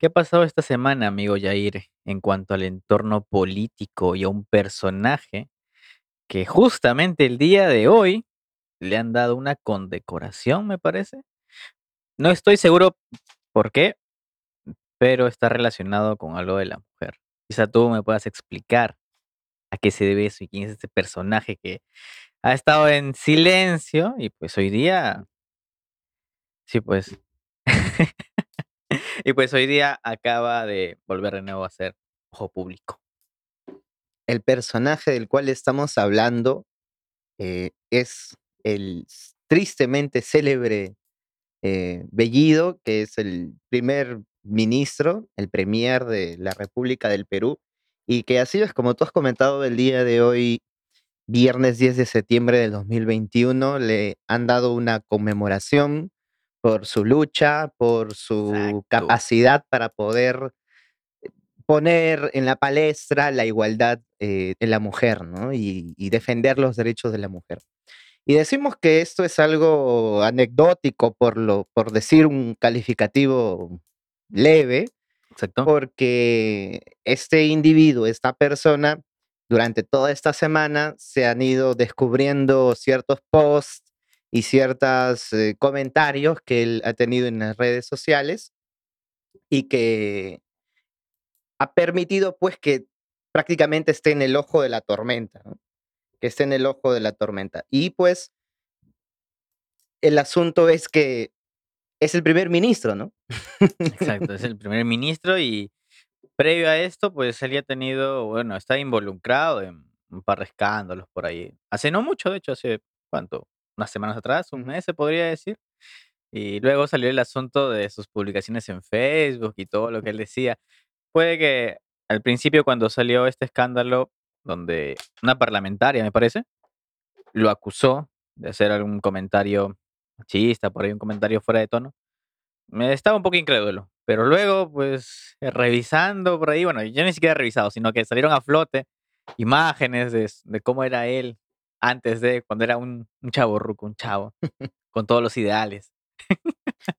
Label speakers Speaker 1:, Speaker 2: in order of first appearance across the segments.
Speaker 1: ¿Qué ha pasado esta semana, amigo Yair, en cuanto al entorno político y a un personaje que justamente el día de hoy le han dado una condecoración, me parece? No estoy seguro por qué, pero está relacionado con algo de la mujer. Quizá tú me puedas explicar a qué se debe eso y quién es este personaje que ha estado en silencio y pues hoy día, sí, pues, y pues hoy día acaba de volver de nuevo a ser ojo público.
Speaker 2: El personaje del cual estamos hablando eh, es el tristemente célebre eh, Bellido, que es el primer ministro, el premier de la República del Perú, y que así es como tú has comentado el día de hoy, viernes 10 de septiembre del 2021, le han dado una conmemoración por su lucha, por su
Speaker 1: Exacto.
Speaker 2: capacidad para poder poner en la palestra la igualdad eh, de la mujer, ¿no? Y, y defender los derechos de la mujer. Y decimos que esto es algo anecdótico por, lo, por decir un calificativo leve,
Speaker 1: Exacto.
Speaker 2: porque este individuo, esta persona, durante toda esta semana se han ido descubriendo ciertos posts y ciertos eh, comentarios que él ha tenido en las redes sociales y que ha permitido pues que prácticamente esté en el ojo de la tormenta, que esté en el ojo de la tormenta. Y pues el asunto es que es el primer ministro, ¿no?
Speaker 1: Exacto, es el primer ministro y previo a esto, pues él ya ha tenido, bueno, está involucrado en un par de escándalos por ahí. Hace no mucho, de hecho, hace, ¿cuánto? Unas semanas atrás, un mes se podría decir. Y luego salió el asunto de sus publicaciones en Facebook y todo lo que él decía. Puede que al principio cuando salió este escándalo, donde una parlamentaria, me parece, lo acusó de hacer algún comentario machista, por ahí un comentario fuera de tono, me estaba un poco incrédulo. Pero luego, pues, revisando por ahí, bueno, yo ni siquiera he revisado, sino que salieron a flote imágenes de, de cómo era él antes de, cuando era un, un chavorruco, un chavo, con todos los ideales.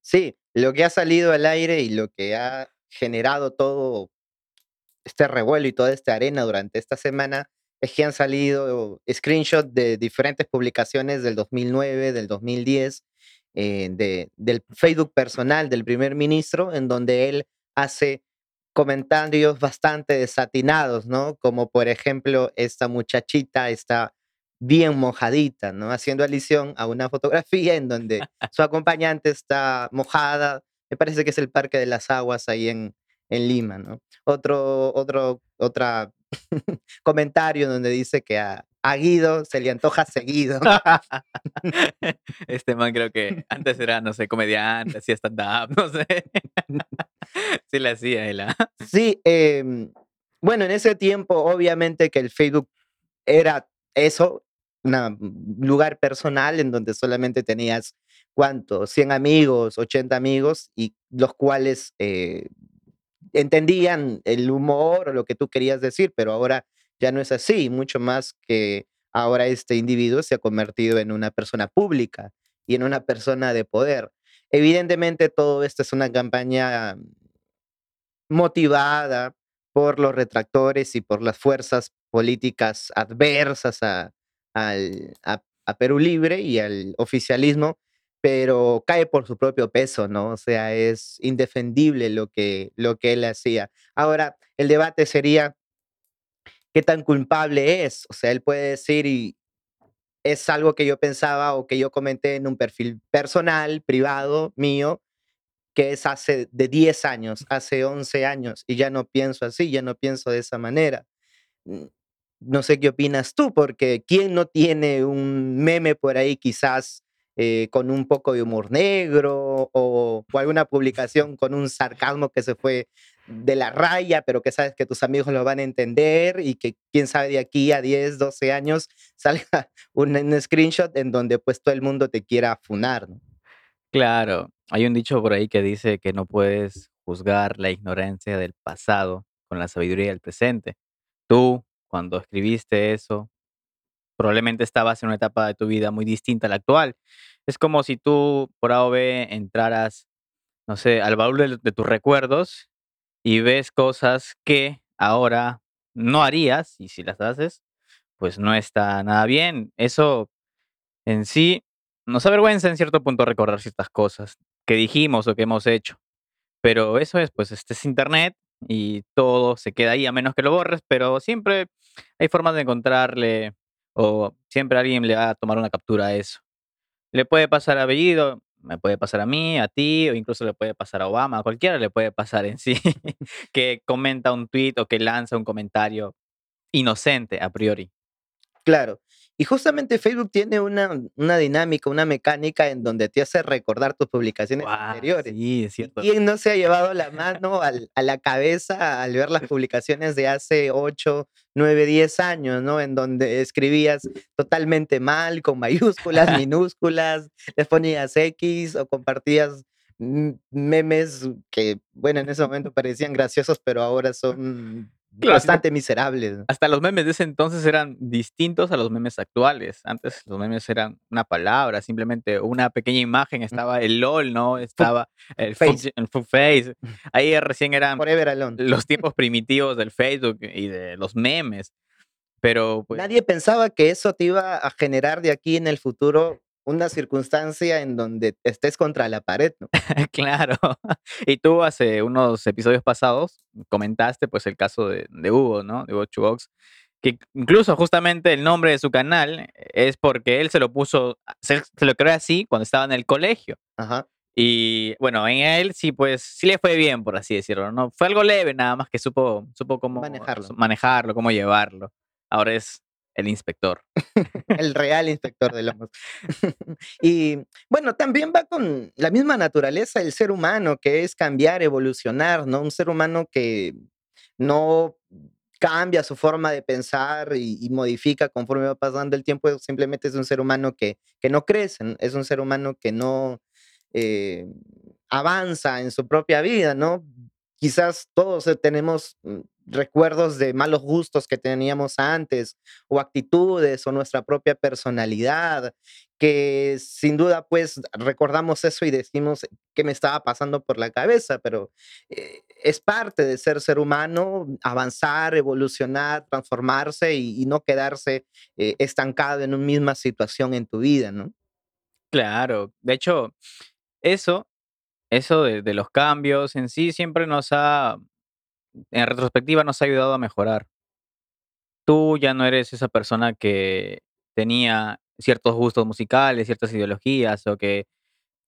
Speaker 2: Sí, lo que ha salido al aire y lo que ha generado todo este revuelo y toda esta arena durante esta semana es que han salido screenshots de diferentes publicaciones del 2009, del 2010, eh, de, del Facebook personal del primer ministro, en donde él hace comentarios bastante desatinados, ¿no? Como por ejemplo, esta muchachita está bien mojadita, ¿no? Haciendo alusión a una fotografía en donde su acompañante está mojada. Me parece que es el Parque de las Aguas ahí en, en Lima, ¿no? Otro, otro, otra comentario donde dice que a, a Guido se le antoja seguido.
Speaker 1: Este man creo que antes era, no sé, comediante, hacía stand-up, no sé. Sí le hacía él, ¿ah?
Speaker 2: Sí, em, bueno, en ese tiempo obviamente que el Facebook era eso, un lugar personal en donde solamente tenías, ¿cuánto? 100 amigos, 80 amigos, y los cuales eh, entendían el humor o lo que tú querías decir, pero ahora ya no es así, mucho más que ahora este individuo se ha convertido en una persona pública y en una persona de poder. Evidentemente todo esto es una campaña motivada por los retractores y por las fuerzas políticas adversas a, al- a- a Perú Libre y al oficialismo, pero cae por su propio peso, ¿no? O sea, es indefendible lo que, lo que él hacía. Ahora, el debate sería qué tan culpable es. O sea, él puede decir, y es algo que yo pensaba o que yo comenté en un perfil personal, privado, mío, que es hace de 10 años, hace 11 años, y ya no pienso así, ya no pienso de esa manera. No sé qué opinas tú, porque ¿quién no tiene un meme por ahí quizás eh, con un poco de humor negro o, alguna publicación con un sarcasmo que se fue de la raya, pero que sabes que tus amigos lo van a entender y que quién sabe de aquí a 10 12 años salga un, screenshot en donde pues todo el mundo te quiera funar.
Speaker 1: Claro, hay un dicho por ahí que dice que no puedes juzgar la ignorancia del pasado con la sabiduría del presente. Tú, cuando escribiste eso, probablemente estabas en una etapa de tu vida muy distinta a la actual. Es como si tú por A o B entraras, no sé, al baúl de, de tus recuerdos y ves cosas que ahora no harías y si las haces, pues no está nada bien. Eso en sí nos avergüenza en cierto punto recordar ciertas cosas que dijimos o que hemos hecho. Pero eso es, pues este es internet y todo se queda ahí a menos que lo borres, pero siempre hay formas de encontrarle o siempre alguien le va a tomar una captura a eso. Le puede pasar a Bellido, me puede pasar a mí, a ti, o incluso le puede pasar a Obama, a cualquiera le puede pasar en sí, que comenta un tweet o que lanza un comentario inocente a priori.
Speaker 2: Claro. Y justamente Facebook tiene una, una dinámica, una mecánica en donde te hace recordar tus publicaciones anteriores.
Speaker 1: sí, es cierto.
Speaker 2: ¿Quién no se ha llevado la mano al- a la cabeza al ver las publicaciones de hace 8, 9, 10 años, ¿no? En donde escribías totalmente mal, con mayúsculas, minúsculas, les ponías X o compartías memes que, bueno, en ese momento parecían graciosos, pero ahora son
Speaker 1: Claro,
Speaker 2: bastante miserables.
Speaker 1: Hasta los memes de ese entonces eran distintos a los memes actuales. Antes los memes eran una palabra, simplemente una pequeña imagen. Estaba el LOL, ¿no? Estaba el
Speaker 2: face.
Speaker 1: el face. Ahí recién eran los tiempos primitivos del Facebook y de los memes. Pero pues
Speaker 2: Nadie pensaba que eso te iba a generar de aquí en el futuro una circunstancia en donde estés contra la pared, ¿no?
Speaker 1: Claro. Y tú hace unos episodios pasados comentaste pues el caso de, de Hugo, ¿no? De Hugo Chubox, que incluso justamente el nombre de su canal es porque él se lo puso, se, se lo creó así cuando estaba en el colegio.
Speaker 2: Ajá.
Speaker 1: Y bueno, en él sí, pues sí le fue bien, por así decirlo, ¿no? Fue algo leve, nada más que supo, supo cómo
Speaker 2: Manejarlo.
Speaker 1: manejarlo, cómo llevarlo. Ahora es el inspector.
Speaker 2: El real inspector de lomos. y bueno, también va con la misma naturaleza del ser humano, que es cambiar, evolucionar, ¿no? Un ser humano que no cambia su forma de pensar y, modifica conforme va pasando el tiempo, simplemente es un ser humano que, que no crece, es un ser humano que no eh, avanza en su propia vida, ¿no? Quizás todos tenemos mm, recuerdos de malos gustos que teníamos antes o actitudes o nuestra propia personalidad, que sin duda pues recordamos eso y decimos qué me estaba pasando por la cabeza, pero eh, es parte de ser ser humano, avanzar, evolucionar, transformarse y, y no quedarse eh, estancado en una misma situación en tu vida, ¿no?
Speaker 1: Claro, de hecho, eso, eso de, de los cambios en sí siempre nos ha, en retrospectiva, nos ha ayudado a mejorar. Tú ya no eres esa persona que tenía ciertos gustos musicales, ciertas ideologías o que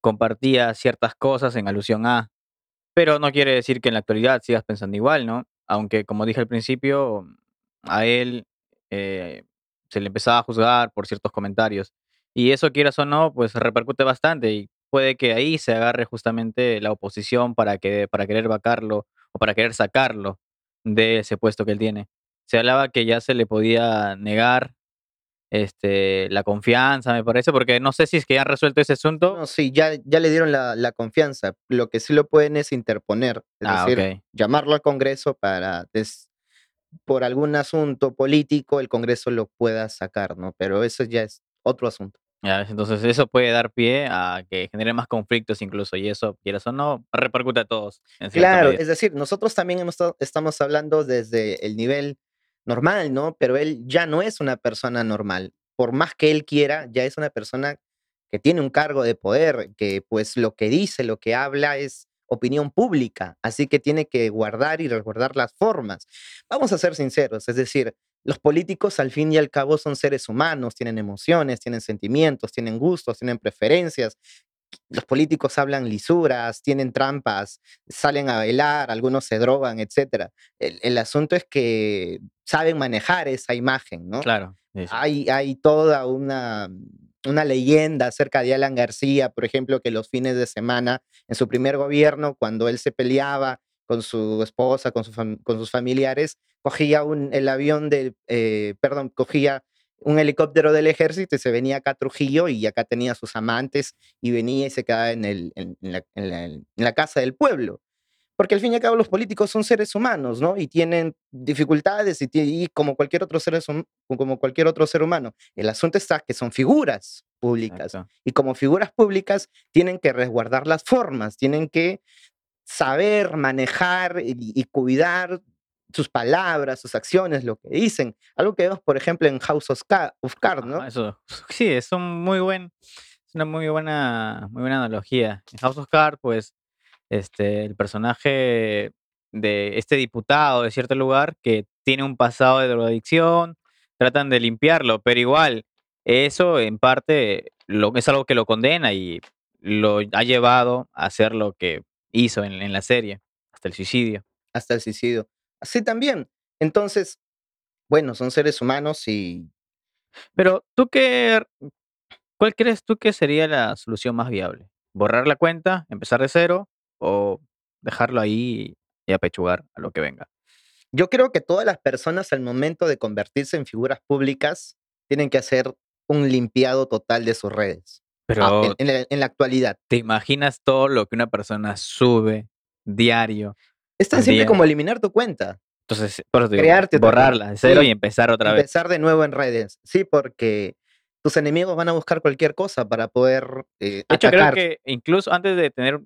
Speaker 1: compartía ciertas cosas en alusión a, pero no quiere decir que en la actualidad sigas pensando igual, ¿no? Aunque, como dije al principio, a él eh, se le empezaba a juzgar por ciertos comentarios. Y eso, quieras o no, pues repercute bastante y puede que ahí se agarre justamente la oposición para, que, para querer vacarlo o para querer sacarlo de ese puesto que él tiene. Se hablaba que ya se le podía negar este, la confianza, me parece, porque no sé si es que ya han resuelto ese asunto.
Speaker 2: No, sí, ya, ya le dieron la, la confianza. Lo que sí lo pueden es interponer, es
Speaker 1: Ah,
Speaker 2: decir, llamarlo al Congreso para, des- por algún asunto político, el Congreso lo pueda sacar, ¿no? Pero eso ya es otro asunto.
Speaker 1: Ya ves, entonces eso puede dar pie a que genere más conflictos incluso y eso, quieras o no, repercute a todos en cierta
Speaker 2: Claro,
Speaker 1: medida.
Speaker 2: es decir, nosotros también hemos estamos hablando desde el nivel normal, ¿no? Pero él ya no es una persona normal. Por más que él quiera, ya es una persona que tiene un cargo de poder, que pues lo que dice, lo que habla es opinión pública, así que tiene que guardar y resguardar las formas. Vamos a ser sinceros, es decir, los políticos al fin y al cabo son seres humanos, tienen emociones, tienen sentimientos, tienen gustos, tienen preferencias. Los políticos hablan lisuras, tienen trampas, salen a bailar, algunos se drogan, etcétera. El, el asunto es que saben manejar esa imagen, ¿no?
Speaker 1: Claro. sí.
Speaker 2: Hay, hay toda una, una leyenda acerca de Alan García, por ejemplo, que los fines de semana, en su primer gobierno, cuando él se peleaba con su esposa, con, su fam- con sus familiares, cogía un, el avión del, eh, perdón, cogía un helicóptero del ejército y se venía acá a Trujillo y acá tenía sus amantes y venía y se quedaba en, el, en, en la, en la- en la casa del pueblo. Porque al fin y al cabo los políticos son seres humanos, ¿no? Y tienen dificultades y, como, cualquier otro ser, como cualquier otro ser humano. El asunto está que son figuras públicas
Speaker 1: Exacto.
Speaker 2: y como figuras públicas tienen que resguardar las formas, tienen que saber manejar y, y cuidar sus palabras, sus acciones, lo que dicen. Algo que vemos, por ejemplo, en House of, Ca- of Cards, ¿no?
Speaker 1: eso. Sí, es un muy buen, es una muy buena, muy buena analogía. En House of Cards, pues, este, el personaje de este diputado de cierto lugar que tiene un pasado de drogadicción, tratan de limpiarlo, pero igual, eso en parte lo, es algo que lo condena y lo ha llevado a hacer lo que hizo en, en la serie, hasta el suicidio.
Speaker 2: Hasta el suicidio. Así también. Entonces, bueno, son seres humanos y
Speaker 1: Pero tú qué, ¿cuál crees tú que sería la solución más viable? ¿Borrar la cuenta, empezar de cero o dejarlo ahí y apechugar a lo que venga?
Speaker 2: yo creo que todas las personas al momento de convertirse en figuras públicas tienen que hacer un limpiado total de sus redes. Ah, en,
Speaker 1: Pero
Speaker 2: en la, en la actualidad.
Speaker 1: ¿te imaginas todo lo que una persona sube diario
Speaker 2: Es tan simple
Speaker 1: día?
Speaker 2: como eliminar tu cuenta,
Speaker 1: Entonces, por eso digo, borrarla de cero y empezar otra vez.
Speaker 2: empezar de nuevo en redes. Sí, porque tus enemigos van a buscar cualquier cosa para poder eh,
Speaker 1: De hecho, creo que incluso antes de tener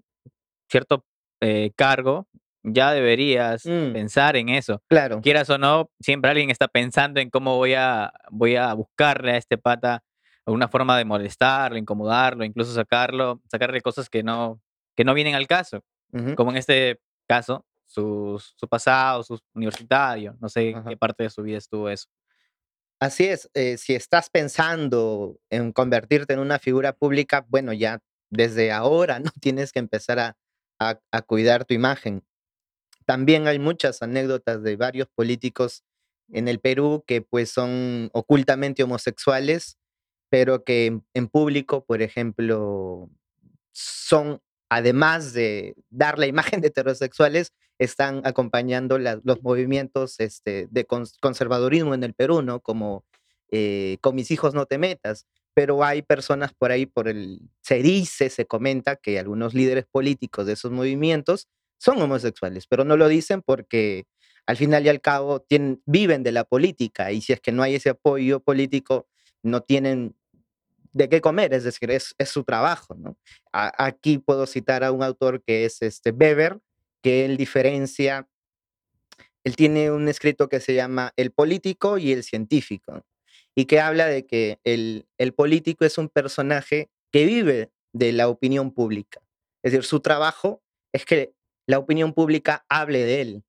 Speaker 1: cierto eh, cargo, ya deberías
Speaker 2: Mm,
Speaker 1: pensar en eso.
Speaker 2: claro.
Speaker 1: Quieras o no, siempre alguien está pensando en cómo voy a, voy a buscarle a este pata alguna forma de molestarlo, incomodarlo, incluso sacarlo, sacarle cosas que no, que no vienen al caso.
Speaker 2: Ujú,
Speaker 1: Como en este caso, su, su pasado, su universitario, no sé en
Speaker 2: ajá.
Speaker 1: qué parte de su vida estuvo eso.
Speaker 2: Así es, eh, si estás pensando en convertirte en una figura pública, bueno, ya desde ahora no tienes que empezar a, a- a cuidar tu imagen. También hay muchas anécdotas de varios políticos en el Perú que pues son ocultamente homosexuales, pero que en, en público, por ejemplo, son, además de dar la imagen de heterosexuales, están acompañando la- los movimientos este, de cons- conservadurismo en el Perú, ¿no? Como eh, con mis hijos no te metas. Pero hay personas por ahí, por el, se dice, se comenta que algunos líderes políticos de esos movimientos son homosexuales, pero no lo dicen porque al final y al cabo tienen, viven de la política y si es que no hay ese apoyo político, no tienen de qué comer, es decir, es, su trabajo, ¿no? Aquí puedo citar a un autor que es este Weber, que él diferencia, él tiene un escrito que se llama El político y el científico, y que habla de que el, el político es un personaje que vive de la opinión pública. Es decir, su trabajo es que la opinión pública hable de él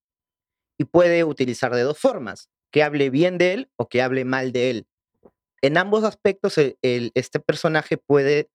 Speaker 2: y puede utilizar de dos formas, que hable bien de él o que hable mal de él. En ambos aspectos, el- este personaje puede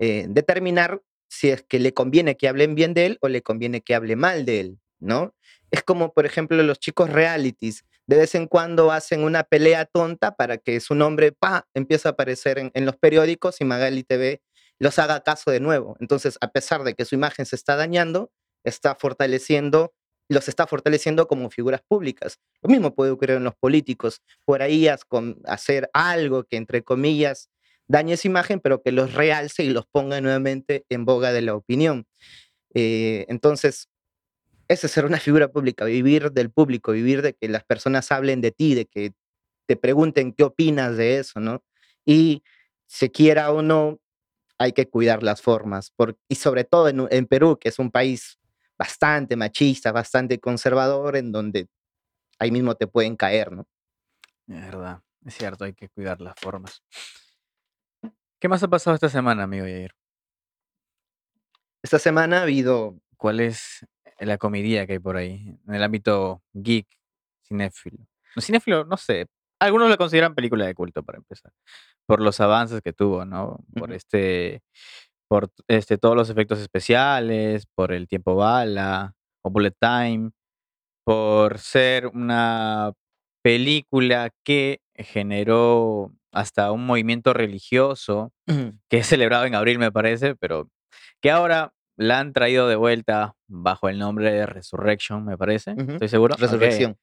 Speaker 2: eh, determinar si es que le conviene que hablen bien de él o le conviene que hable mal de él, ¿no? Es como, por ejemplo, los chicos realities. De vez en cuando hacen una pelea tonta para que su nombre, pa, empiece a aparecer en, en los periódicos y Magali TV los haga caso de nuevo. Entonces, a pesar de que su imagen se está dañando, está fortaleciendo, los está fortaleciendo como figuras públicas. Lo mismo puede ocurrir en los políticos. Por ahí hacer algo que, entre comillas, dañe esa imagen, pero que los realce y los ponga nuevamente en boga de la opinión. Eh, entonces, ese es ser una figura pública, vivir del público, vivir de que las personas hablen de ti, de que te pregunten qué opinas de eso, ¿no? Y se quiera o no, hay que cuidar las formas, por- y sobre todo en, en Perú, que es un país bastante machista, bastante conservador, en donde ahí mismo te pueden caer, ¿no?
Speaker 1: Es verdad, es cierto, hay que cuidar las formas. ¿Qué más ha pasado esta semana, amigo Yair?
Speaker 2: Esta semana ha habido
Speaker 1: ¿Cuál es la comidilla que hay por ahí en el ámbito geek, cinéfilo? No, cinéfilo, no sé. Algunos lo consideran película de culto para empezar, por los avances que tuvo, ¿no? Por este, por este, todos los efectos especiales, por el tiempo bala o bullet time, por ser una película que generó hasta un movimiento religioso que es celebrado en abril, me parece, pero que ahora la han traído de vuelta bajo el nombre de Resurrection, me parece. ¿Estoy seguro?
Speaker 2: Resurrección.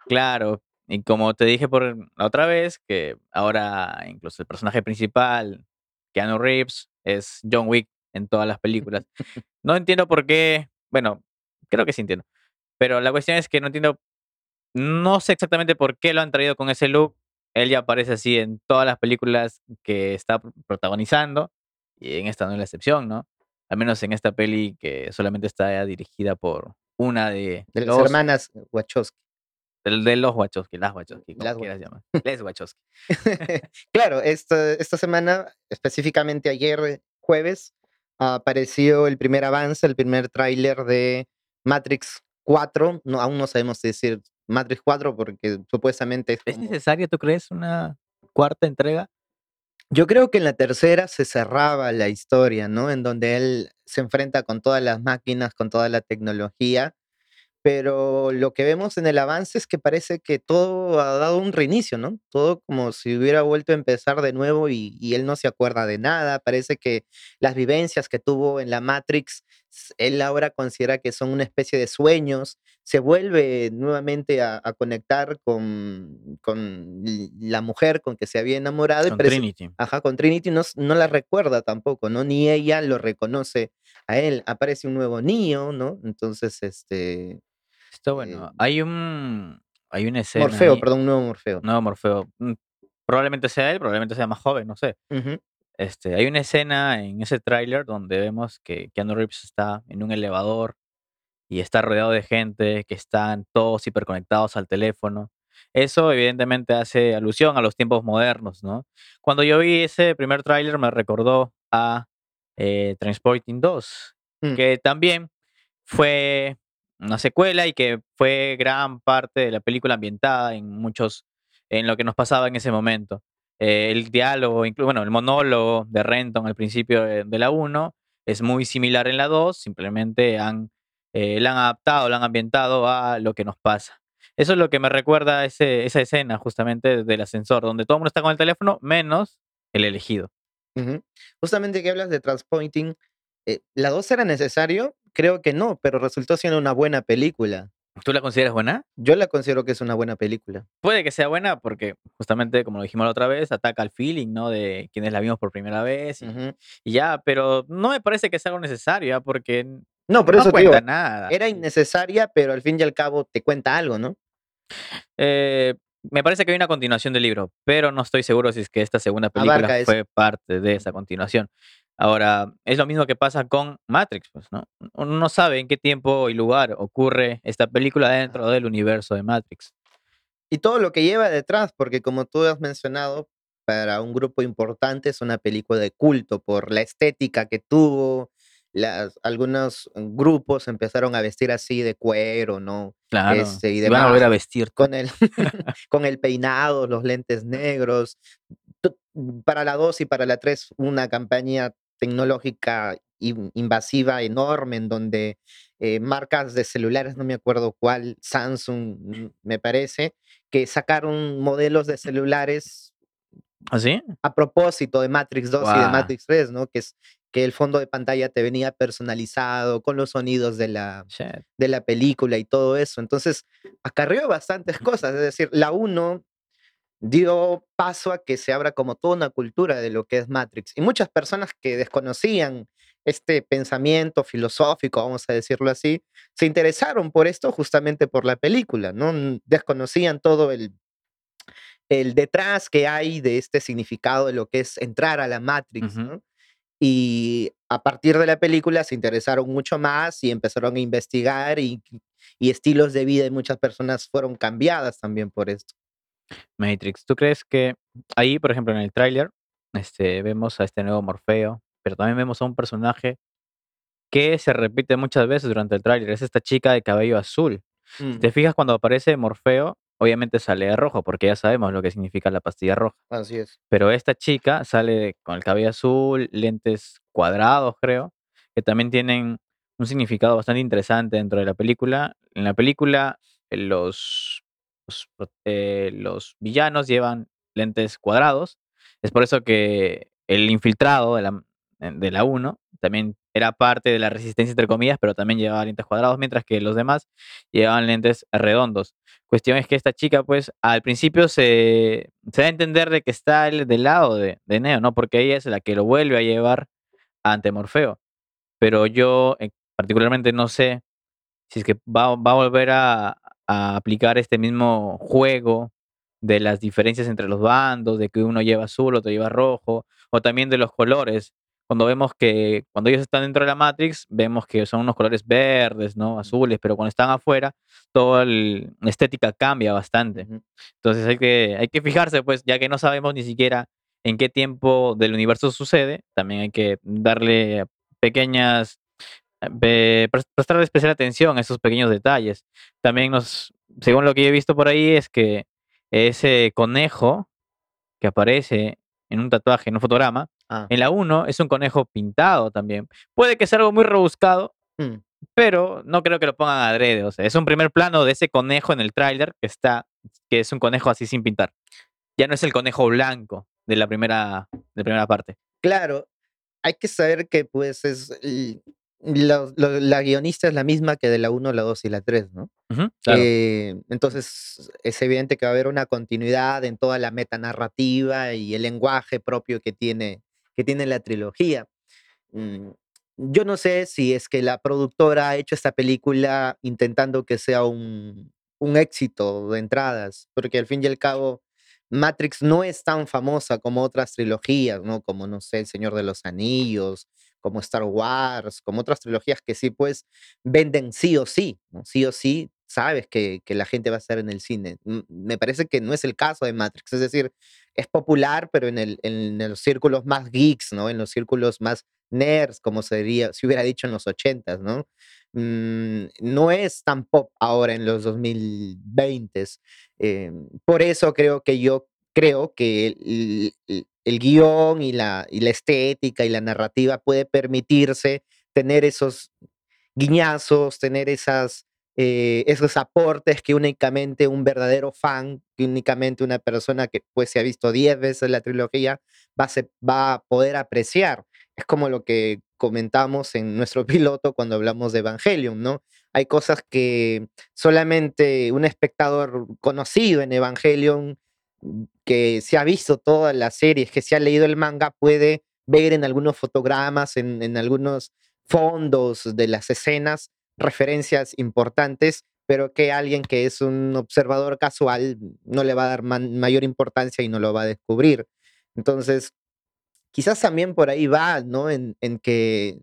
Speaker 1: claro. Y como te dije por la otra vez, que ahora incluso el personaje principal, Keanu Reeves, es John Wick en todas las películas. No entiendo por qué, bueno, creo que sí entiendo, pero la cuestión es que no entiendo, no sé exactamente por qué lo han traído con ese look. Él ya aparece así en todas las películas que está pr- protagonizando y en esta no es la excepción, ¿no? al menos en esta peli que solamente está dirigida por una de,
Speaker 2: De las
Speaker 1: los
Speaker 2: hermanas Wachowski.
Speaker 1: De los Wachowski, las Wachowski, como
Speaker 2: Las
Speaker 1: quieras llamar. Les Wachowski.
Speaker 2: Claro, esta, esta semana, específicamente ayer jueves, apareció el primer avance, el primer tráiler de Matrix 4. No, aún no sabemos si decir Matrix 4 porque supuestamente es
Speaker 1: ¿Es
Speaker 2: como-
Speaker 1: necesaria, tú crees, una cuarta entrega?
Speaker 2: Yo creo que en la tercera se cerraba la historia, ¿no? En donde él se enfrenta con todas las máquinas, con toda la tecnología, pero lo que vemos en el avance es que parece que todo ha dado un reinicio, ¿no? Todo como si hubiera vuelto a empezar de nuevo y, y él no se acuerda de nada. Parece que las vivencias que tuvo en la Matrix, él ahora considera que son una especie de sueños. Se vuelve nuevamente a, a conectar con, con la mujer con que se había enamorado
Speaker 1: Con
Speaker 2: parece,
Speaker 1: Trinity.
Speaker 2: Ajá, con Trinity no, no la recuerda tampoco, ¿no? Ni ella lo reconoce a él. Aparece un nuevo Neo, ¿no? Entonces, este.
Speaker 1: Está
Speaker 2: eh,
Speaker 1: bueno. Hay un hay una escena
Speaker 2: Morfeo,
Speaker 1: ahí,
Speaker 2: perdón, un nuevo Morfeo.
Speaker 1: nuevo Morfeo. mm, Probablemente sea él, probablemente sea más joven, no sé. Este, hay una escena en ese tráiler donde vemos que Keanu Reeves está en un elevador y está rodeado de gente que están todos hiperconectados al teléfono. Eso evidentemente hace alusión a los tiempos modernos, ¿no? Cuando yo vi ese primer tráiler me recordó a eh, Transporting 2,
Speaker 2: mm,
Speaker 1: que también fue una secuela y que fue gran parte de la película ambientada en muchos, en lo que nos pasaba en ese momento. Eh, el diálogo, bueno, el monólogo de Renton al principio de, la 1 es muy similar en la 2, simplemente han, eh, la han adaptado, la han ambientado a lo que nos pasa. Eso es lo que me recuerda ese, esa escena justamente del ascensor, donde todo el mundo está con el teléfono, menos el elegido.
Speaker 2: Justamente que hablas de Transpointing, eh, ¿la 2 era necesario? Creo que no, pero resultó siendo una buena película.
Speaker 1: ¿Tú la consideras buena?
Speaker 2: Yo la considero que es una buena película.
Speaker 1: Puede que sea buena porque justamente, como lo dijimos la otra vez, ataca al feeling, ¿no? De quienes la vimos por primera vez y, ya, pero no me parece que sea algo necesario, ¿ya? porque n-
Speaker 2: No, por
Speaker 1: no
Speaker 2: eso te digo,
Speaker 1: cuenta nada.
Speaker 2: era innecesaria, pero al fin y al cabo te cuenta algo, ¿no?
Speaker 1: Eh, me parece que hay una continuación del libro, pero no estoy seguro si es que esta segunda película
Speaker 2: Abarca eso.
Speaker 1: fue parte de esa continuación. Ahora, es lo mismo que pasa con Matrix, pues, ¿no? Uno no sabe en qué tiempo y lugar ocurre esta película dentro del universo de Matrix.
Speaker 2: Y todo lo que lleva detrás, porque como tú has mencionado, para un grupo importante es una película de culto por la estética que tuvo. Las, algunos grupos empezaron a vestir así de cuero, ¿no?
Speaker 1: Claro,
Speaker 2: Este, y
Speaker 1: y van a volver a
Speaker 2: demás,
Speaker 1: vestir.
Speaker 2: con el, con el peinado, los lentes negros. Para la 2 y para la 3, una campaña tecnológica in- invasiva enorme en donde eh, marcas de celulares, no me acuerdo cuál, Samsung, me parece, que sacaron modelos de celulares
Speaker 1: ¿Así?
Speaker 2: a propósito de Matrix 2 y de. Matrix 3, ¿no? Que es que el fondo de pantalla te venía personalizado con los sonidos de la,
Speaker 1: Shit.
Speaker 2: de la película y todo eso. Entonces, acarreó bastantes cosas. Es decir, la 1 dio paso a que se abra como toda una cultura de lo que es Matrix. Y muchas personas que desconocían este pensamiento filosófico, vamos a decirlo así, se interesaron por esto justamente por la película, ¿no? Desconocían todo el, el detrás que hay de este significado de lo que es entrar a la Matrix. Y a partir de la película se interesaron mucho más y empezaron a investigar y, y estilos de vida de muchas personas fueron cambiadas también por esto.
Speaker 1: Matrix. ¿Tú crees que ahí, por ejemplo, en el tráiler, este, vemos a este nuevo Morfeo, pero también vemos a un personaje que se repite muchas veces durante el tráiler? Es esta chica de cabello azul. Si te fijas, cuando aparece Morfeo, obviamente sale de rojo, porque ya sabemos lo que significa la pastilla roja.
Speaker 2: así es.
Speaker 1: Pero esta chica sale con el cabello azul, lentes cuadrados, creo, que también tienen un significado bastante interesante dentro de la película. En la película, los, eh, los villanos llevan lentes cuadrados. Es por eso que el infiltrado de la, eh, de la 1 también era parte de la resistencia, entre comillas, pero también llevaba lentes cuadrados, mientras que los demás llevaban lentes redondos. Cuestión es que esta chica, pues, al principio se, se da a entender de que está el- del lado de, de Neo, ¿no? Porque ella es la que lo vuelve a llevar ante Morfeo. Pero yo eh, particularmente no sé si es que va, va a volver a, a aplicar este mismo juego de las diferencias entre los bandos, de que uno lleva azul, otro lleva rojo, o también de los colores. cuando vemos que cuando ellos están dentro de la Matrix, vemos que son unos colores verdes, ¿no? Azules, pero cuando están afuera, toda la estética cambia bastante. Entonces hay que, hay que fijarse, pues, ya que no sabemos ni siquiera en qué tiempo del universo sucede, también hay que darle pequeñas, eh, pe- pres- prestarle especial atención a esos pequeños detalles. También nos, según lo que yo he visto por ahí, es que ese conejo que aparece en un tatuaje, en un fotograma,
Speaker 2: Ah,
Speaker 1: en la 1 es un conejo pintado también. Puede que sea algo muy rebuscado,
Speaker 2: mm,
Speaker 1: pero no creo que lo pongan adrede. O sea, es un primer plano de ese conejo en el tráiler que está, que es un conejo así sin pintar. Ya no es el conejo blanco de la primera, de la primera parte.
Speaker 2: Claro, hay que saber que pues es la guionista es la misma que de la 1, la 2 y la 3, ¿no?
Speaker 1: Claro.
Speaker 2: Eh, entonces es evidente que va a haber una continuidad en toda la metanarrativa y el lenguaje propio que tiene, que tiene la trilogía. Mm, Yo no sé si es que la productora ha hecho esta película intentando que sea un, un éxito de entradas, porque al fin y al cabo Matrix no es tan famosa como otras trilogías, ¿no? Como, no sé, El Señor de los Anillos, como Star Wars, como otras trilogías que sí, pues, venden sí o sí, ¿no? Sí o sí, sabes que, que la gente va a estar en el cine. Me parece que no es el caso de Matrix, es decir, es popular, pero en, el, en los círculos más geeks, ¿no? En los círculos más nerds, como si hubiera dicho en los ochentas, ¿no? Mm, no es tan pop ahora en los 2020. eh, por eso creo que yo creo que el, el- el guion y la, y la estética y la narrativa puede permitirse tener esos guiñazos, tener esas, eh, esos aportes que únicamente un verdadero fan, que únicamente una persona que pues se ha visto 10 veces la trilogía va a, se- va a poder apreciar. Es como lo que comentamos en nuestro piloto cuando hablamos de Evangelion, ¿no? Hay cosas que solamente un espectador conocido en Evangelion, que se ha visto todas las series, que se ha leído el manga, puede ver en algunos fotogramas, en, en algunos fondos de las escenas, referencias importantes, pero que alguien que es un observador casual no le va a dar mayor importancia y no lo va a descubrir. Entonces, quizás también por ahí va, ¿no? En, en que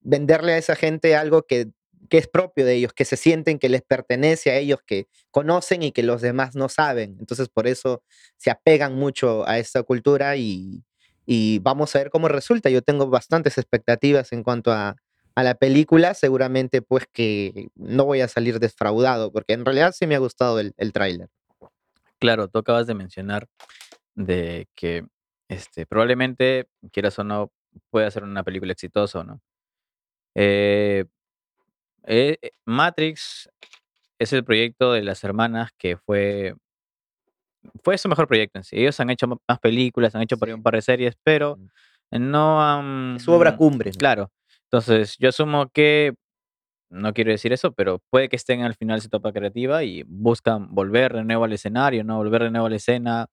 Speaker 2: venderle a esa gente algo que, que es propio de ellos, que se sienten que les pertenece a ellos, que conocen y que los demás no saben. Entonces, por eso se apegan mucho a esta cultura y, y vamos a ver cómo resulta. Yo tengo bastantes expectativas en cuanto a, a la película. Seguramente, pues que no voy a salir defraudado, porque en realidad sí me ha gustado el, el tráiler.
Speaker 1: Claro, tú acabas de mencionar de que este, probablemente, quieras o no, pueda ser una película exitosa no. Eh, eh, eh, Matrix es el proyecto de las hermanas que fue, fue su mejor proyecto en sí. Ellos han hecho más películas, han hecho
Speaker 2: Sí.
Speaker 1: un par de series, pero no
Speaker 2: Es su obra
Speaker 1: han...
Speaker 2: cumbre. ¿no?
Speaker 1: Claro. Entonces, yo asumo que, no quiero decir eso, pero puede que estén al final de su etapa creativa y buscan volver de nuevo al escenario, ¿no? Volver de nuevo a la escena,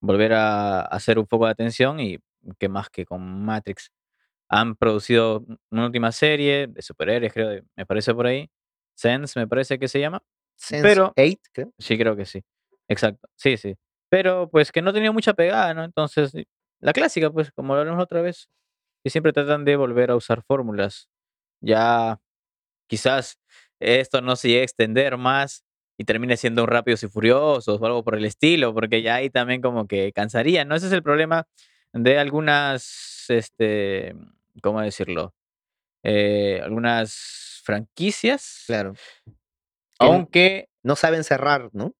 Speaker 1: volver a hacer un foco de atención y qué más que con Matrix. Han producido una última serie de superhéroes, creo, de- me parece por ahí. Sense, me parece que se llama.
Speaker 2: Sense
Speaker 1: Pero,
Speaker 2: 8, creo.
Speaker 1: sí, creo que sí. Exacto. Sí, sí. Pero, pues, que no tenía mucha pegada, ¿no? Entonces, y- la clásica, pues, como lo hablamos la otra vez, que siempre tratan de volver a usar fórmulas. Ya, quizás esto no se llegue a extender más y termine siendo un Rápidos y Furiosos o algo por el estilo, porque ya ahí también como que cansaría, ¿no? Ese es el problema de algunas, este, ¿cómo decirlo? Eh, algunas franquicias,
Speaker 2: Claro.
Speaker 1: Aunque,
Speaker 2: no saben cerrar, ¿no?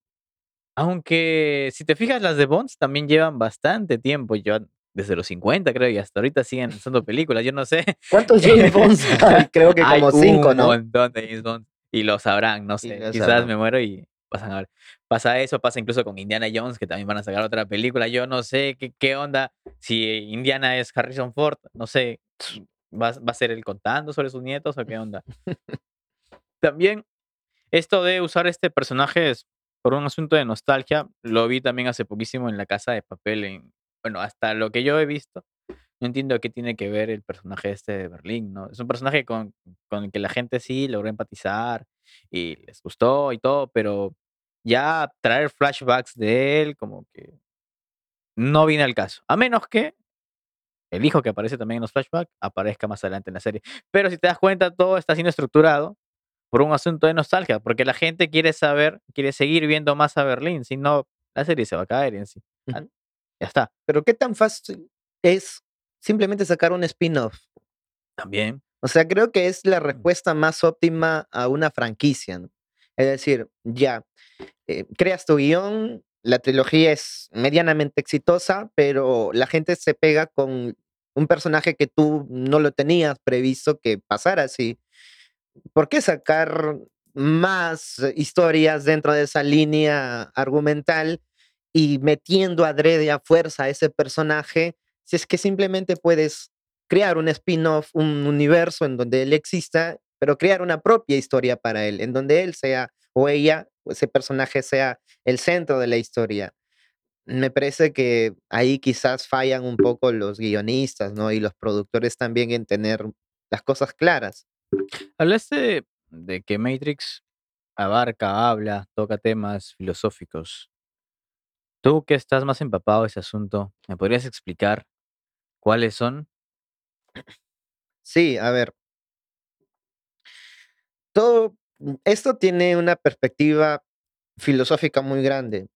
Speaker 1: aunque si te fijas, las de Bonds también llevan bastante tiempo, ya desde los 50 creo, y hasta ahorita siguen haciendo películas, yo no sé.
Speaker 2: ¿Cuántos James Bonds hay? Creo que
Speaker 1: Hay
Speaker 2: como cinco,
Speaker 1: un
Speaker 2: ¿no?
Speaker 1: montón de James Bond y lo sabrán, no sé, quizás
Speaker 2: sabrán.
Speaker 1: me muero y pasan a ver. Pasa eso, pasa incluso con Indiana Jones, que también van a sacar otra película. Yo no sé qué, qué onda, si Indiana es Harrison Ford, no sé, ¿va, va a ser él contando sobre sus nietos o qué onda? También esto de usar este personaje es por un asunto de nostalgia, lo vi también hace poquísimo en La Casa de Papel, en, bueno, hasta lo que yo he visto, no entiendo qué tiene que ver el personaje este de Berlín, ¿no? Es un personaje con, con el que la gente sí logró empatizar y les gustó y todo, pero ya traer flashbacks de él como que no viene al caso. A menos que el hijo que aparece también en los flashbacks aparezca más adelante en la serie. Pero si te das cuenta, todo está siendo estructurado por un asunto de nostalgia, porque la gente quiere saber, quiere seguir viendo más a Berlín, si no, la serie se va a caer en sí. Ah, ya está.
Speaker 2: Pero qué tan fácil es simplemente sacar un spin-off.
Speaker 1: También.
Speaker 2: O sea, creo que es la respuesta más óptima a una franquicia, ¿no? Es decir, ya, eh, creas tu guion, la trilogía es medianamente exitosa, pero la gente se pega con un personaje que tú no lo tenías previsto que pasara así. ¿Por qué sacar más historias dentro de esa línea argumental y metiendo adrede a fuerza a ese personaje, si es que simplemente puedes crear un spin-off, un universo en donde él exista, pero crear una propia historia para él, en donde él sea o ella, ese personaje sea el centro de la historia. Me parece que ahí quizás fallan un poco los guionistas, ¿no? Y los productores también en tener las cosas claras.
Speaker 1: Hablaste de que Matrix abarca, habla, toca temas filosóficos. Tú que estás más empapado de ese asunto, ¿me podrías explicar cuáles son?
Speaker 2: Sí, a ver, todo mm, esto tiene una perspectiva filosófica muy grande,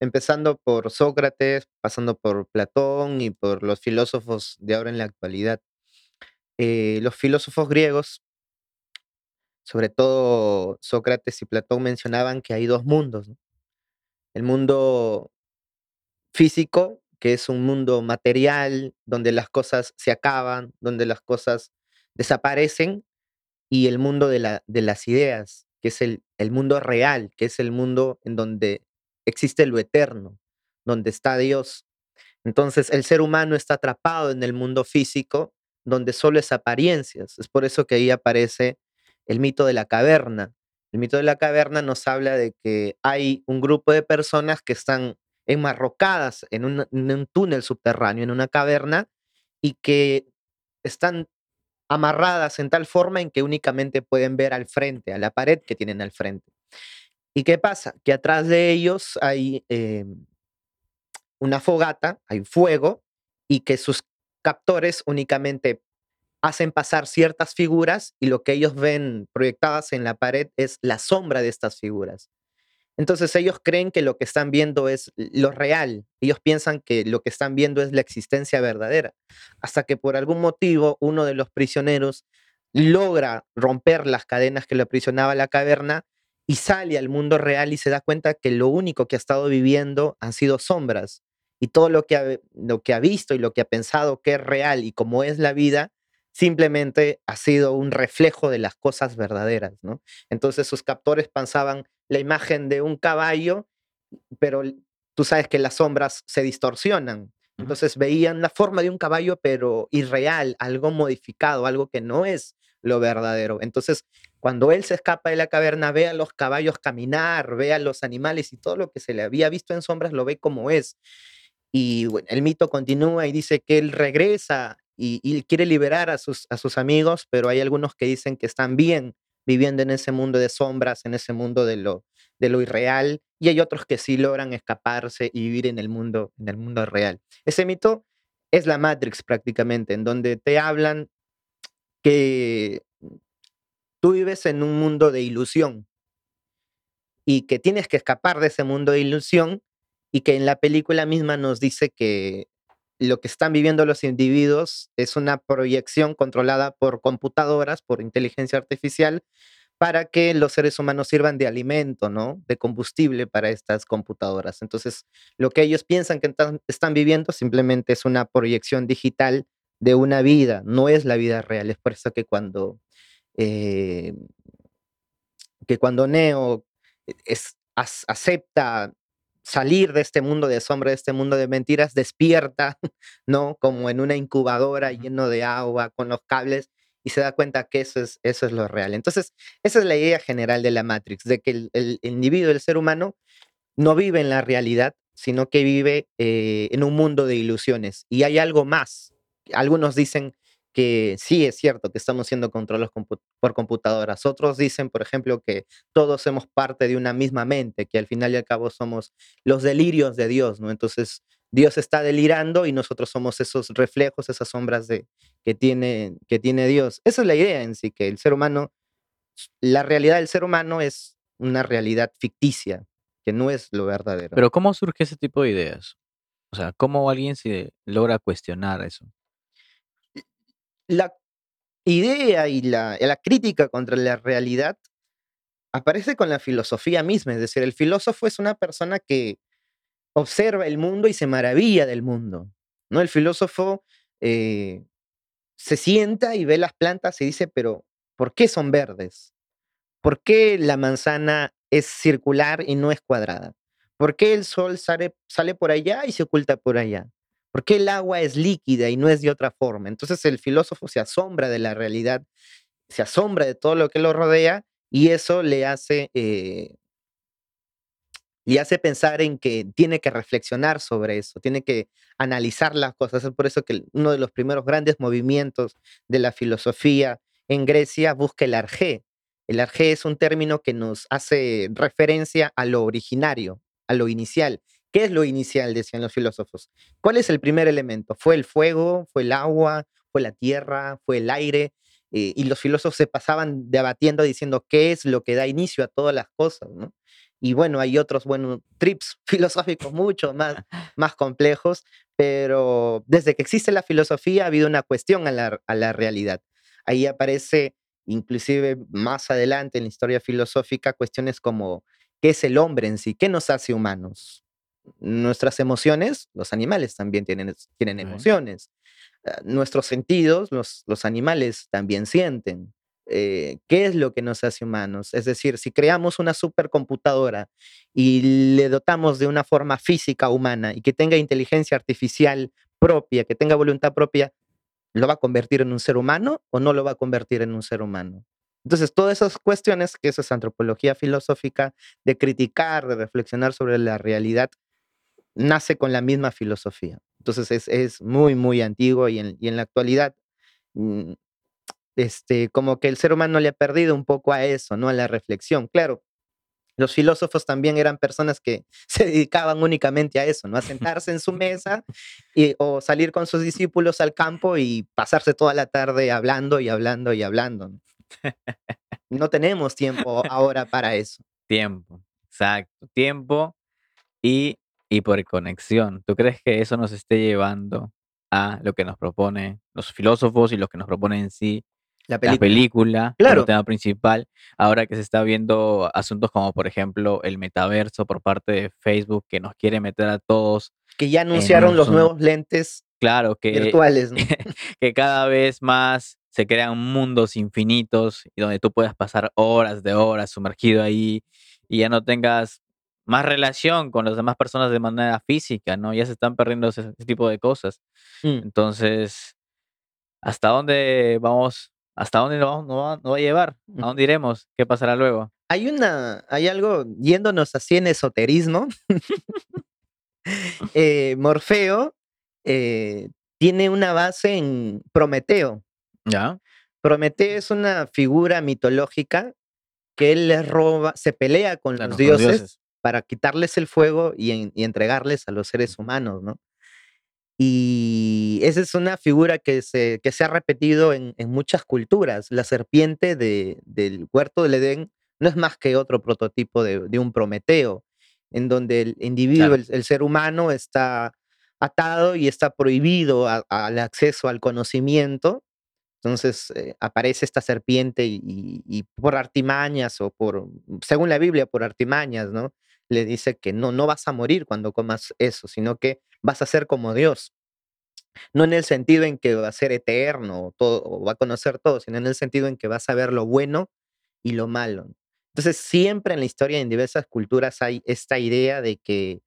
Speaker 2: empezando por Sócrates, pasando por Platón y por los filósofos de ahora en la actualidad. Eh, los filósofos griegos, sobre todo Sócrates y Platón, mencionaban que hay dos mundos. El mundo físico, que es un mundo material, donde las cosas se acaban, donde las cosas desaparecen, y el mundo de la de las ideas, que es el el mundo real, que es el mundo en donde existe lo eterno, donde está Dios. Entonces, el ser humano está atrapado en el mundo físico, donde solo es apariencias. Es por eso que ahí aparece el mito de la caverna. El mito de la caverna nos habla de que hay un grupo de personas que están enmarrocadas en un en un túnel subterráneo, en una caverna, y que están amarradas en tal forma en que únicamente pueden ver al frente, a la pared que tienen al frente. ¿Y qué pasa? Que atrás de ellos hay, em, una fogata, hay fuego, y que sus captores únicamente hacen pasar ciertas figuras, y lo que ellos ven proyectadas en la pared es la sombra de estas figuras. Entonces ellos creen que lo que están viendo es lo real. Ellos piensan que lo que están viendo es la existencia verdadera. Hasta que por algún motivo uno de los prisioneros logra romper las cadenas que lo aprisionaba la caverna y sale al mundo real y se da cuenta que lo único que ha estado viviendo han sido sombras. Y todo lo que ha, lo que ha visto y lo que ha pensado que es real y como es la vida, simplemente ha sido un reflejo de las cosas verdaderas, ¿no? Entonces sus captores pensaban la imagen de un caballo, pero tú sabes que las sombras se distorsionan. Entonces veían la forma de un caballo, pero irreal, algo modificado, algo que no es lo verdadero. Entonces, cuando él se escapa de la caverna, ve a los caballos caminar, ve a los animales y todo lo que se le había visto en sombras lo ve como es. Y bueno, el mito continúa y dice que él regresa y, y quiere liberar a sus, a sus amigos, pero hay algunos que dicen que están bien viviendo en ese mundo de sombras, en ese mundo de lo, de lo irreal, y hay otros que sí logran escaparse y vivir en el mundo, en el mundo real. Ese mito es la Matrix prácticamente, en donde te hablan que tú vives en un mundo de ilusión y que tienes que escapar de ese mundo de ilusión y que en la película misma nos dice que lo que están viviendo los individuos es una proyección controlada por computadoras, por inteligencia artificial, para que los seres humanos sirvan de alimento, ¿no? De combustible para estas computadoras. Entonces, lo que ellos piensan que están viviendo simplemente es una proyección digital de una vida, no es la vida real. Es por eso que cuando eh, que cuando Neo es ac acepta salir de este mundo de sombra, de este mundo de mentiras, despierta, ¿no? Como en una incubadora lleno de agua, con los cables, y se da cuenta que eso es eso es lo real. Entonces, esa es la idea general de la Matrix, de que el el individuo, el ser humano, no vive en la realidad, sino que vive, eh, en un mundo de ilusiones. Y hay algo más. Algunos dicen que sí es cierto que estamos siendo controlados por computadoras. Otros dicen, por ejemplo, que todos somos parte de una misma mente, que al final y al cabo somos los delirios de Dios, ¿no? Entonces, Dios está delirando y nosotros somos esos reflejos, esas sombras de, que, tiene, que tiene Dios. Esa es la idea en sí, que el ser humano, la realidad del ser humano es una realidad ficticia, que no es lo verdadero.
Speaker 1: Pero ¿cómo surge ese tipo de ideas? O sea, ¿cómo alguien se logra cuestionar eso?
Speaker 2: La idea y la, la crítica contra la realidad aparece con la filosofía misma, es decir, el filósofo es una persona que observa el mundo y se maravilla del mundo, ¿no? El filósofo eh, se sienta y ve las plantas y dice, pero ¿por qué son verdes? ¿Por qué la manzana es circular y no es cuadrada? ¿Por qué el sol sale, sale por allá y se oculta por allá? ¿Por qué el agua es líquida y no es de otra forma? Entonces el filósofo se asombra de la realidad, se asombra de todo lo que lo rodea y eso le hace, eh, le hace pensar en que tiene que reflexionar sobre eso, tiene que analizar las cosas. Es por eso que uno de los primeros grandes movimientos de la filosofía en Grecia busca el arjé. El arjé es un término que nos hace referencia a lo originario, a lo inicial. ¿Qué es lo inicial? Decían los filósofos. ¿Cuál es el primer elemento? ¿Fue el fuego? ¿Fue el agua? ¿Fue la tierra? ¿Fue el aire? Eh, y los filósofos se pasaban debatiendo diciendo qué es lo que da inicio a todas las cosas, ¿no? Y bueno, hay otros, bueno, trips filosóficos mucho más, más complejos, pero desde que existe la filosofía ha habido una cuestión a la, a la realidad. Ahí aparece, inclusive más adelante en la historia filosófica, cuestiones como qué es el hombre en sí, qué nos hace humanos. Nuestras emociones, los animales también tienen, tienen emociones. Ah, nuestros sentidos, los, los animales también sienten. Eh, ¿Qué es lo que nos hace humanos? Es decir, si creamos una supercomputadora y le dotamos de una forma física humana y que tenga inteligencia artificial propia, que tenga voluntad propia, ¿lo va a convertir en un ser humano o no lo va a convertir en un ser humano? Entonces, todas esas cuestiones, que eso es antropología filosófica, de criticar, de reflexionar sobre la realidad, nace con la misma filosofía. Entonces es, muy, muy antiguo y en, la actualidad, mm, este, como que el ser humano le ha perdido un poco a eso, ¿no? A la reflexión. Claro, los filósofos también eran personas que se dedicaban únicamente a eso, ¿no? A sentarse en su mesa y, o salir con sus discípulos al campo y pasarse toda la tarde hablando y hablando y hablando. No tenemos tiempo ahora para eso.
Speaker 1: Tiempo, exacto. Tiempo y y por conexión, ¿tú crees que eso nos esté llevando a lo que nos propone los filósofos y lo que nos propone en sí
Speaker 2: La
Speaker 1: la
Speaker 2: película. Claro,
Speaker 1: tema principal? Ahora que se está viendo asuntos como, por ejemplo, el metaverso por parte de Facebook, que nos quiere meter a todos
Speaker 2: que ya anunciaron
Speaker 1: un
Speaker 2: los nuevos lentes
Speaker 1: claro, que
Speaker 2: virtuales, ¿no?
Speaker 1: que cada vez más se crean mundos infinitos y donde tú puedas pasar horas de horas sumergido ahí y ya no tengas más relación con las demás personas de manera física, ¿no? Ya se están perdiendo ese, ese tipo de cosas.
Speaker 2: Mm.
Speaker 1: Entonces, ¿hasta dónde vamos? ¿Hasta dónde nos, vamos- nos va, nos va a llevar? ¿A dónde iremos? ¿Qué pasará luego?
Speaker 2: Hay una, hay algo, yéndonos así en esoterismo, eh, Morfeo eh, tiene una base en Prometeo.
Speaker 1: ¿Ya?
Speaker 2: Prometeo es una figura mitológica que él les roba, se pelea con
Speaker 1: Claro,
Speaker 2: los dioses. Para quitarles el fuego y, en- y entregarles a los seres humanos, ¿no? Y esa es una figura que se, que se ha repetido en, en muchas culturas. La serpiente de- del huerto del Edén no es más que otro prototipo de, de un Prometeo, en donde el individuo,
Speaker 1: Claro.
Speaker 2: el, el ser humano, está atado y está prohibido a- al acceso al conocimiento. Entonces eh, aparece esta serpiente y, y- y por artimañas o por, según la Biblia, por artimañas, ¿no? Le dice que no, no vas a morir cuando comas eso, sino que vas a ser como Dios no en el sentido en que va a ser eterno o, todo, va a conocer todo, sino en el sentido en que va a saber lo bueno y lo malo. Entonces, siempre en la historia, en diversas culturas, hay esta idea de que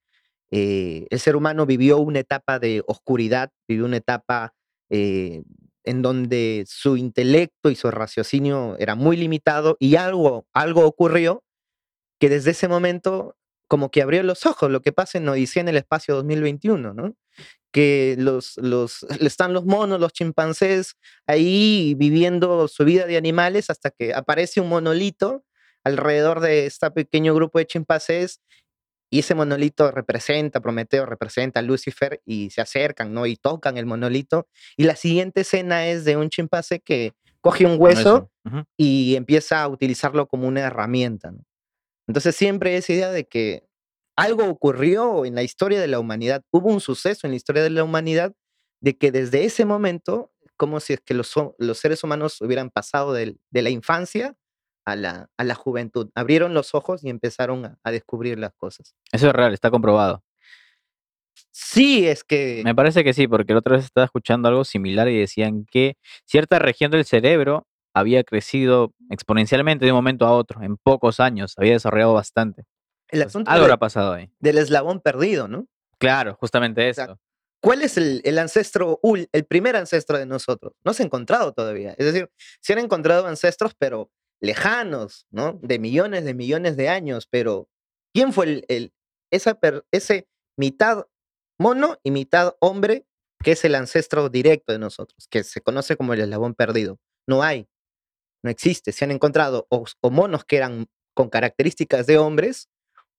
Speaker 2: eh, el ser humano vivió una etapa de oscuridad, vivió una etapa eh, en donde su intelecto y su raciocinio era muy limitado y algo, algo ocurrió que desde ese momento como que abrió los ojos, lo que pasa en Odisea en el espacio 2021, ¿no? que los, los, están los monos, los chimpancés ahí viviendo su vida de animales hasta que aparece un monolito alrededor de este pequeño grupo de chimpancés y ese monolito representa, Prometeo representa a Lucifer y se acercan, ¿no? Y tocan el monolito. Y la siguiente escena es de un chimpancé que coge un hueso y empieza a utilizarlo como una herramienta, ¿no? Entonces siempre esa idea de que algo ocurrió en la historia de la humanidad, hubo un suceso en la historia de la humanidad de que desde ese momento, como si es que los, los seres humanos hubieran pasado de, la infancia a la, a la, juventud, abrieron los ojos y empezaron a, descubrir las cosas.
Speaker 1: Eso es real, está comprobado.
Speaker 2: Sí, es que...
Speaker 1: Me parece que sí, porque la otra vez estaba escuchando algo similar y decían que cierta región del cerebro había crecido exponencialmente de un momento a otro, en pocos años, había desarrollado bastante.
Speaker 2: El asunto
Speaker 1: algo habrá pasado ahí.
Speaker 2: Del eslabón perdido, ¿no?
Speaker 1: Claro, justamente eso.
Speaker 2: ¿Cuál es el, el, ancestro, el primer ancestro de nosotros? No se ha encontrado todavía. Es decir, se han encontrado ancestros, pero lejanos, ¿no? De millones de millones de años, pero ¿quién fue el, el esa ese mitad mono y mitad hombre que es el ancestro directo de nosotros, que se conoce como el eslabón perdido? No hay, no existe. Se han encontrado o monos que eran con características de hombres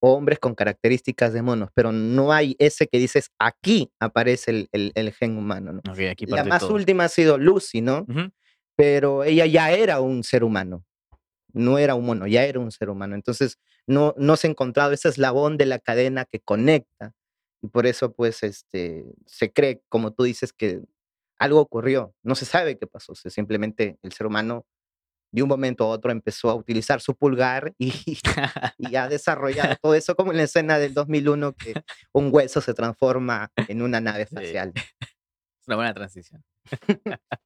Speaker 2: hombres con características de monos, pero no hay ese que dices, aquí aparece el, el, gen humano. ¿no? la más última ha sido Lucy, ¿no? Pero ella ya era un ser humano, no era un mono, ya era un ser humano. Entonces, no, no se ha encontrado ese eslabón de la cadena que conecta. Y por eso, pues, este, se cree, como tú dices, que algo ocurrió. No se sabe qué pasó, simplemente el ser humano de un momento a otro empezó a utilizar su pulgar y, y ha desarrollado todo eso como en la escena del 2001 que un hueso se transforma en una nave espacial.
Speaker 1: Es una buena transición.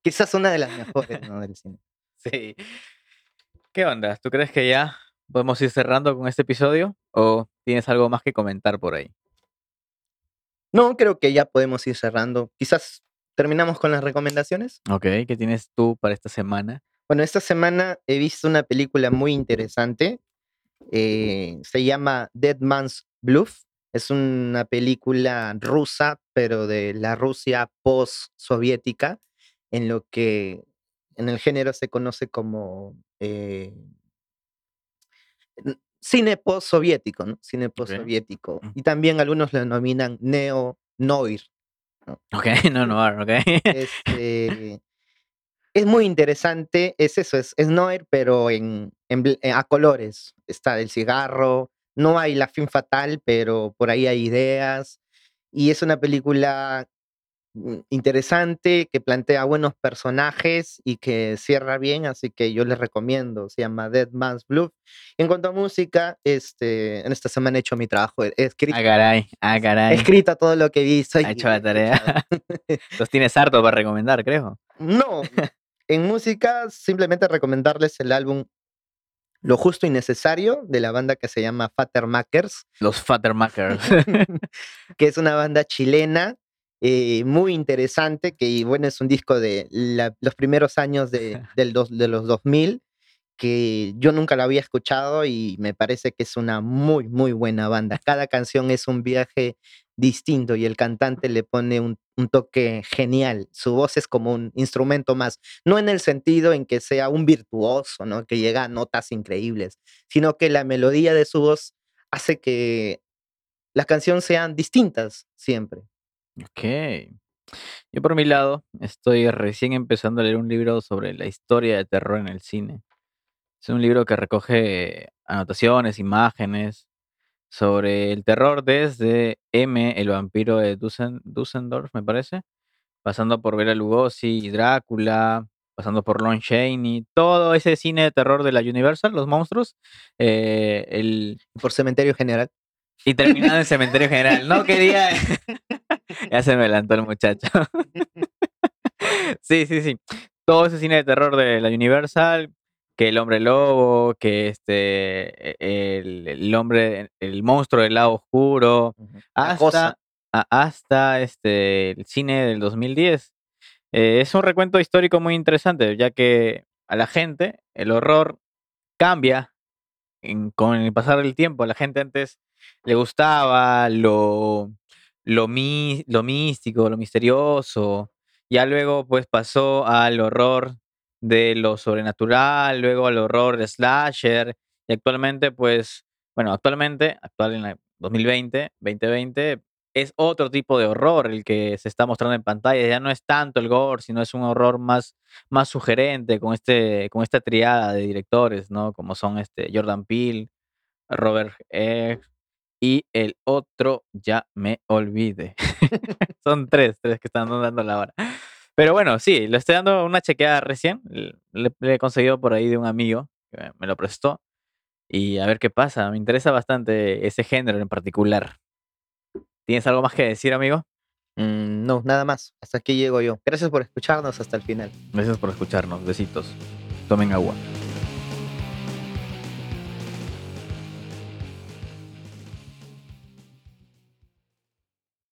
Speaker 2: Quizás una de las mejores ¿no? del cine.
Speaker 1: Sí. ¿Qué onda? ¿Tú crees que ya podemos ir cerrando con este episodio o tienes algo más que comentar por ahí?
Speaker 2: No, creo que ya podemos ir cerrando. Quizás terminamos con las recomendaciones.
Speaker 1: Ok, ¿qué tienes tú para esta semana?
Speaker 2: Bueno, esta semana he visto una película muy interesante. Eh, se llama Dead Man's Bluff. Es una película rusa, pero de la Rusia post-soviética, en lo que en el género se conoce como eh, cine post-soviético, ¿no? Cine post-soviético. Y también algunos lo denominan neo-noir.
Speaker 1: Ok, no noir, ok.
Speaker 2: Este, es muy interesante, es eso, es, es Noir, pero en, eh, a colores. Está el cigarro, no hay la fin fatal, pero por ahí hay ideas. Y es una película mm, interesante que plantea buenos personajes y que cierra bien, así que yo les recomiendo. Se llama Dead Man's Bluff. En cuanto a música, este, en esta semana he hecho mi trabajo. He escrito,
Speaker 1: ah, caray, ah, caray.
Speaker 2: He escrito todo lo que he visto.
Speaker 1: Ha hecho la tarea. Los tienes harto para recomendar, creo.
Speaker 2: No, en música, simplemente recomendarles el álbum Lo Justo y Necesario de la banda que se llama Fattermakers.
Speaker 1: Los Fattermakers.
Speaker 2: que es una banda chilena eh, muy interesante, que bueno, es un disco de los primeros años de, del de los 2000 que yo nunca la había escuchado y me parece que es una muy, muy buena banda. Cada canción es un viaje distinto y el cantante le pone un, toque genial. Su voz es como un instrumento más, no en el sentido en que sea un virtuoso, ¿no? que llega a notas increíbles, sino que la melodía de su voz hace que las canciones sean distintas siempre.
Speaker 1: Ok. Yo por mi lado estoy recién empezando a leer un libro sobre la historia de terror en el cine. Es un libro que recoge anotaciones, imágenes sobre el terror desde M, el vampiro de Dusseldorf, me parece, pasando por Bela Lugosi, Drácula, pasando por Lon Chaney, todo ese cine de terror de la Universal, los monstruos, eh, el...
Speaker 2: Por Cementerio General.
Speaker 1: Y terminado en Cementerio General. No quería... ya se me adelantó el muchacho. sí, sí, sí. Todo ese cine de terror de la Universal, que el hombre lobo, que este, e, el, hombre, el monstruo del lado oscuro, hasta, hasta este, el cine del 2010. Eh, es un recuento histórico muy interesante, ya que a la gente el horror cambia con el pasar del tiempo. A la gente antes le gustaba lo, lo, lo místico, lo misterioso. Ya luego pues pasó al horror de lo sobrenatural, luego al horror slasher, y actualmente, pues, bueno, actualmente, actual en 2020, 2020, es otro tipo de horror el que se está mostrando en pantalla. Ya no es tanto el gore, sino es un horror más, más sugerente con, este, con esta triada de directores, ¿no? Como son este Jordan Peele, Robert Egg y el otro ya me olvide. son tres, tres que están dando la hora. Pero bueno, sí, le estoy dando una chequeada recién. Le, le he conseguido por ahí de un amigo que me lo prestó. Y a ver qué pasa. Me interesa bastante ese género en particular. ¿Tienes algo más que decir, amigo?
Speaker 2: Mm, no, nada más. Hasta aquí llego yo. Gracias por escucharnos hasta el final.
Speaker 1: Gracias por escucharnos. Besitos. Tomen agua.